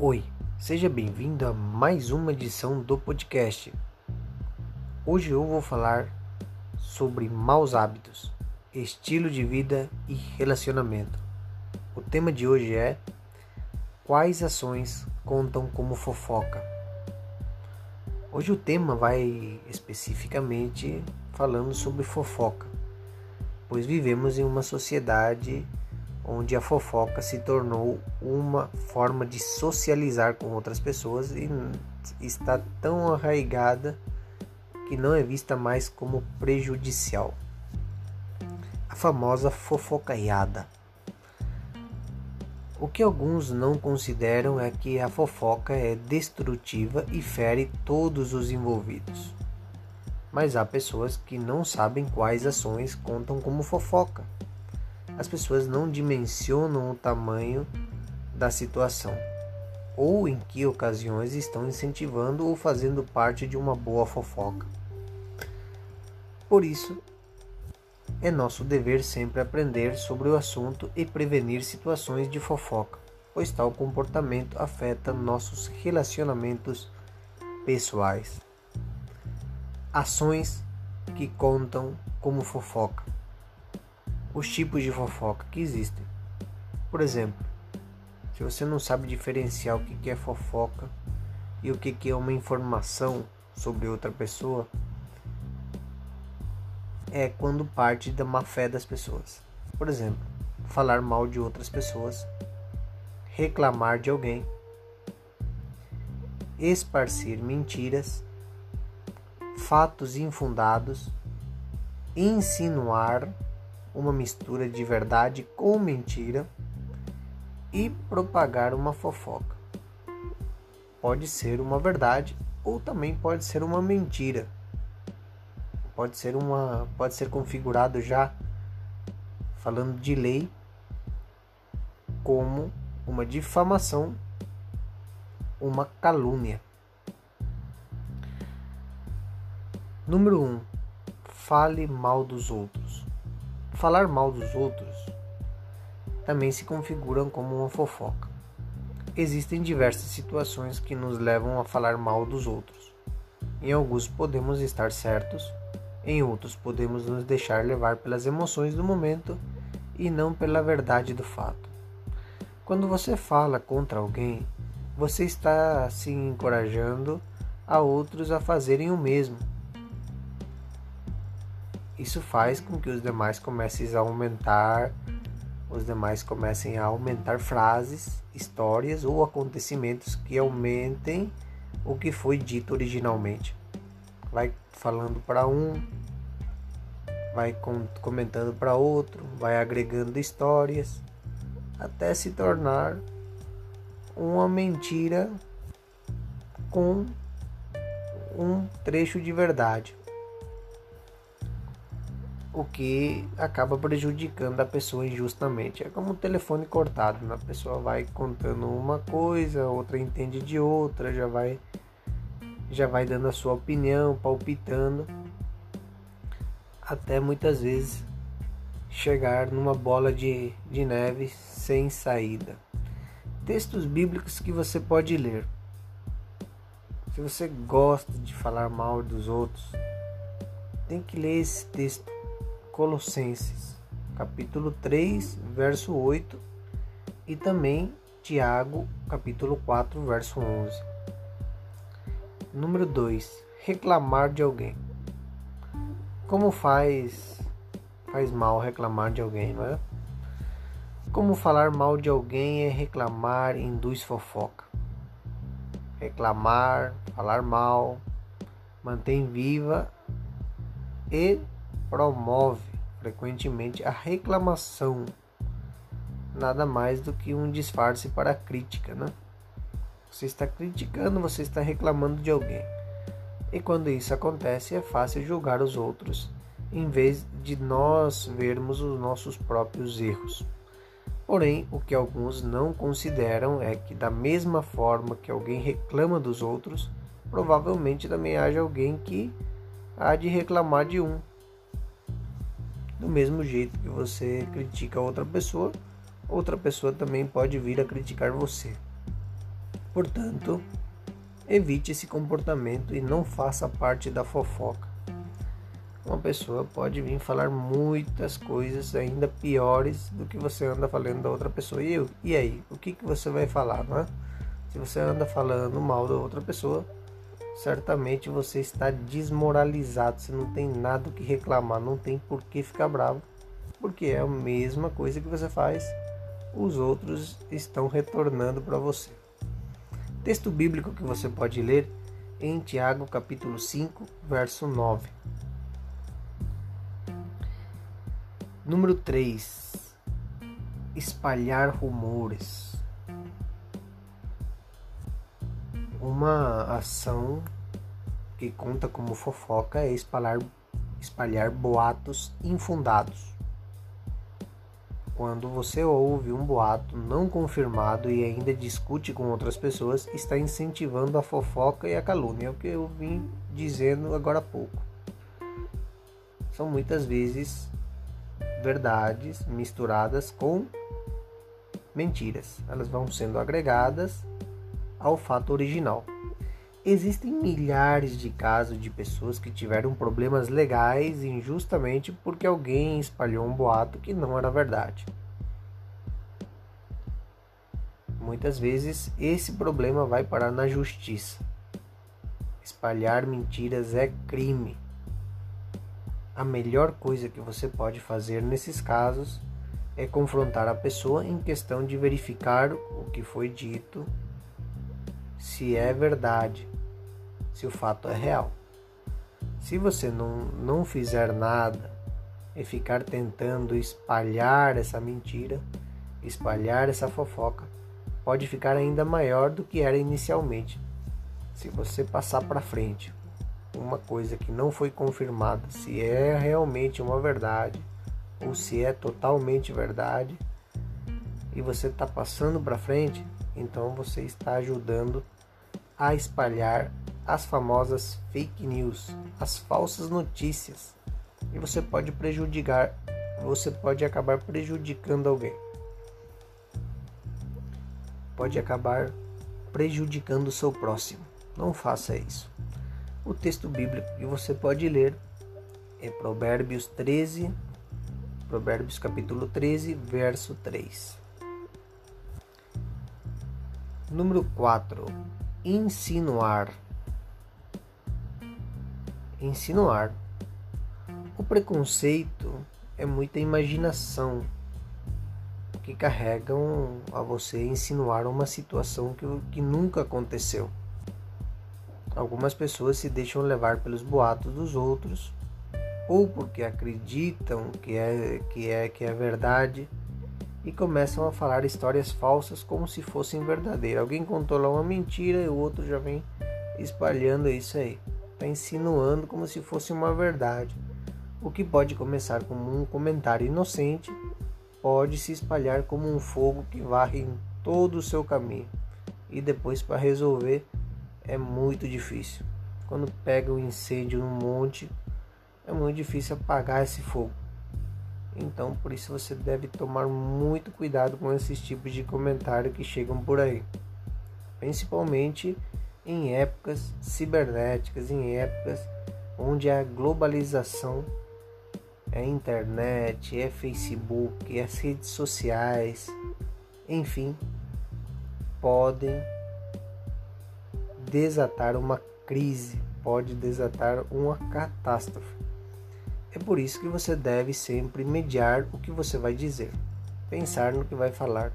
Oi, seja bem-vindo a mais uma edição do podcast. Hoje eu vou falar sobre maus hábitos, estilo de vida e relacionamento. O tema de hoje é quais ações contam como fofoca. Hoje o tema vai especificamente falando sobre fofoca, pois vivemos em uma sociedade onde a fofoca se tornou uma forma de socializar com outras pessoas e está tão arraigada que não é vista mais como prejudicial. A famosa fofocaiada. O que alguns não consideram é que a fofoca é destrutiva e fere todos os envolvidos. Mas há pessoas que não sabem quais ações contam como fofoca as pessoas não dimensionam o tamanho da situação ou em que ocasiões estão incentivando ou fazendo parte de uma boa fofoca. Por isso, é nosso dever sempre aprender sobre o assunto e prevenir situações de fofoca, pois tal comportamento afeta nossos relacionamentos pessoais. Ações que contam como fofoca os tipos de fofoca que existem. Por exemplo, se você não sabe diferenciar o que é fofoca e o que é uma informação sobre outra pessoa, é quando parte da má fé das pessoas. Por exemplo, falar mal de outras pessoas, reclamar de alguém, esparcir mentiras, fatos infundados, insinuar uma mistura de verdade com mentira e propagar uma fofoca. Pode ser uma verdade ou também pode ser uma mentira. Pode ser uma pode ser configurado já falando de lei como uma difamação, uma calúnia. Número 1. Um, fale mal dos outros. Falar mal dos outros também se configuram como uma fofoca. Existem diversas situações que nos levam a falar mal dos outros. Em alguns podemos estar certos, em outros podemos nos deixar levar pelas emoções do momento e não pela verdade do fato. Quando você fala contra alguém, você está se encorajando a outros a fazerem o mesmo isso faz com que os demais comecem a aumentar, os demais comecem a aumentar frases, histórias ou acontecimentos que aumentem o que foi dito originalmente. Vai falando para um, vai comentando para outro, vai agregando histórias até se tornar uma mentira com um trecho de verdade o que acaba prejudicando a pessoa injustamente. É como um telefone cortado, né? a pessoa vai contando uma coisa, outra entende de outra, já vai já vai dando a sua opinião, palpitando, até muitas vezes chegar numa bola de, de neve sem saída. Textos bíblicos que você pode ler. Se você gosta de falar mal dos outros, tem que ler esse texto Colossenses, capítulo 3, verso 8, e também Tiago, capítulo 4, verso 11. Número 2. Reclamar de alguém. Como faz faz mal reclamar de alguém, não é? Como falar mal de alguém é reclamar, induz fofoca. Reclamar, falar mal, mantém viva e promove frequentemente a reclamação, nada mais do que um disfarce para a crítica, né? Você está criticando, você está reclamando de alguém. E quando isso acontece, é fácil julgar os outros, em vez de nós vermos os nossos próprios erros. Porém, o que alguns não consideram é que, da mesma forma que alguém reclama dos outros, provavelmente também haja alguém que há de reclamar de um. Do mesmo jeito que você critica outra pessoa, outra pessoa também pode vir a criticar você. Portanto, evite esse comportamento e não faça parte da fofoca. Uma pessoa pode vir falar muitas coisas ainda piores do que você anda falando da outra pessoa. E, eu, e aí, o que, que você vai falar, não é? Se você anda falando mal da outra pessoa, certamente você está desmoralizado, você não tem nada que reclamar, não tem por que ficar bravo, porque é a mesma coisa que você faz, os outros estão retornando para você. Texto bíblico que você pode ler em Tiago capítulo 5, verso 9. Número 3. Espalhar rumores. Uma ação que conta como fofoca é espalhar, espalhar boatos infundados. Quando você ouve um boato não confirmado e ainda discute com outras pessoas, está incentivando a fofoca e a calúnia, é o que eu vim dizendo agora há pouco. São muitas vezes verdades misturadas com mentiras. Elas vão sendo agregadas ao fato original. Existem milhares de casos de pessoas que tiveram problemas legais injustamente porque alguém espalhou um boato que não era verdade. Muitas vezes esse problema vai parar na justiça. Espalhar mentiras é crime. A melhor coisa que você pode fazer nesses casos é confrontar a pessoa em questão de verificar o que foi dito se é verdade, se o fato é real. Se você não, não fizer nada e ficar tentando espalhar essa mentira, espalhar essa fofoca, pode ficar ainda maior do que era inicialmente. Se você passar para frente uma coisa que não foi confirmada, se é realmente uma verdade ou se é totalmente verdade, e você está passando para frente, então você está ajudando a espalhar as famosas fake news, as falsas notícias. E você pode prejudicar, você pode acabar prejudicando alguém. Pode acabar prejudicando o seu próximo. Não faça isso. O texto bíblico que você pode ler é Provérbios 13, Provérbios capítulo 13, verso 3. Número 4. Insinuar. Insinuar. O preconceito é muita imaginação que carregam a você insinuar uma situação que, que nunca aconteceu. Algumas pessoas se deixam levar pelos boatos dos outros ou porque acreditam que é que é que é verdade e começam a falar histórias falsas como se fossem verdadeiras. Alguém contou lá uma mentira e o outro já vem espalhando isso aí. Está insinuando como se fosse uma verdade. O que pode começar como um comentário inocente pode se espalhar como um fogo que varre em todo o seu caminho. E depois, para resolver, é muito difícil. Quando pega um incêndio num monte, é muito difícil apagar esse fogo. Então, por isso você deve tomar muito cuidado com esses tipos de comentário que chegam por aí. Principalmente em épocas cibernéticas, em épocas onde a globalização é internet, é Facebook, é as redes sociais, enfim, podem desatar uma crise, pode desatar uma catástrofe. É por isso que você deve sempre mediar o que você vai dizer, pensar no que vai falar.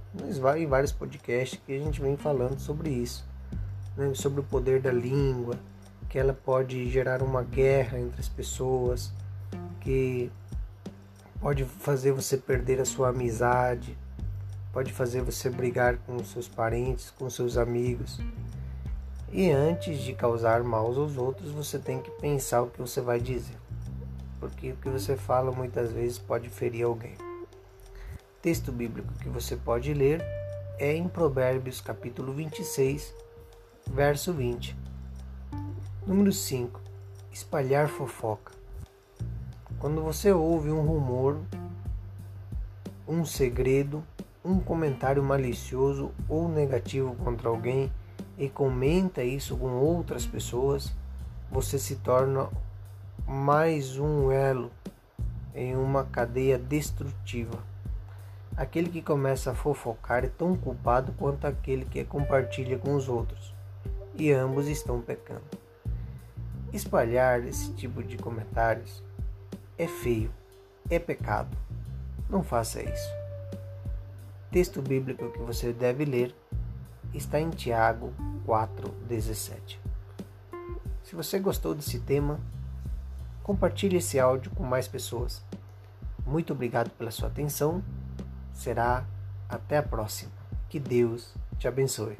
Em vários podcasts que a gente vem falando sobre isso, né? sobre o poder da língua, que ela pode gerar uma guerra entre as pessoas, que pode fazer você perder a sua amizade, pode fazer você brigar com seus parentes, com seus amigos. E antes de causar mal aos outros, você tem que pensar o que você vai dizer porque o que você fala muitas vezes pode ferir alguém. Texto bíblico que você pode ler é em Provérbios capítulo 26, verso 20. Número 5. Espalhar fofoca. Quando você ouve um rumor, um segredo, um comentário malicioso ou negativo contra alguém, e comenta isso com outras pessoas, você se torna mais um elo em uma cadeia destrutiva. Aquele que começa a fofocar é tão culpado quanto aquele que compartilha com os outros, e ambos estão pecando. Espalhar esse tipo de comentários é feio, é pecado. Não faça isso. Texto bíblico que você deve ler está em Tiago 4,17. Se você gostou desse tema, compartilhe esse áudio com mais pessoas. Muito obrigado pela sua atenção. Será até a próxima. Que Deus te abençoe.